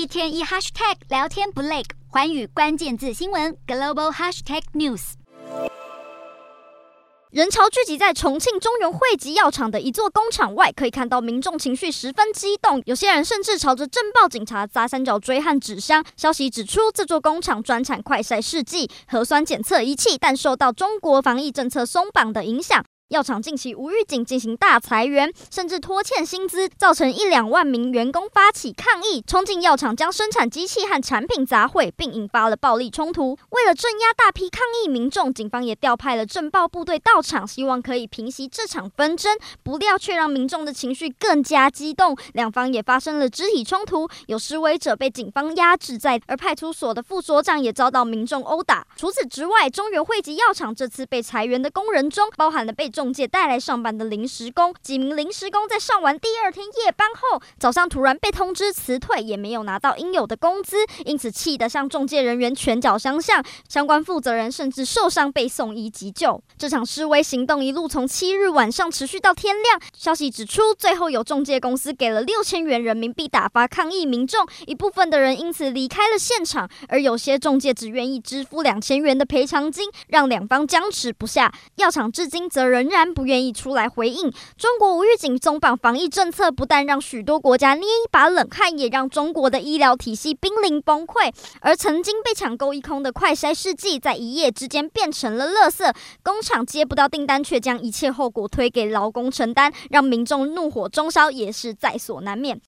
一天一 hashtag 聊天不累，寰宇关键字新闻 global hashtag news。人潮聚集在重庆中原惠集药厂的一座工厂外，可以看到民众情绪十分激动，有些人甚至朝着镇暴警察砸三角锥和纸箱。消息指出，这座工厂专产快筛试剂、核酸检测仪器，但受到中国防疫政策松绑的影响。药厂近期无预警进行大裁员，甚至拖欠薪资，造成一两万名员工发起抗议，冲进药厂将生产机器和产品砸毁，并引发了暴力冲突。为了镇压大批抗议民众，警方也调派了镇暴部队到场，希望可以平息这场纷争。不料却让民众的情绪更加激动，两方也发生了肢体冲突，有示威者被警方压制在，而派出所的副所长也遭到民众殴打。除此之外，中原汇集药厂这次被裁员的工人中，包含了被中介带来上班的临时工，几名临时工在上完第二天夜班后，早上突然被通知辞退，也没有拿到应有的工资，因此气得向中介人员拳脚相向，相关负责人甚至受伤被送医急救。这场示威行动一路从七日晚上持续到天亮。消息指出，最后有中介公司给了六千元人民币打发抗议民众，一部分的人因此离开了现场，而有些中介只愿意支付两千元的赔偿金，让两方僵持不下。药厂至今则仍然不。愿意出来回应，中国无预警松绑防疫政策，不但让许多国家捏一把冷汗，也让中国的医疗体系濒临崩溃。而曾经被抢购一空的快筛试剂，在一夜之间变成了垃圾，工厂接不到订单，却将一切后果推给劳工承担，让民众怒火中烧，也是在所难免。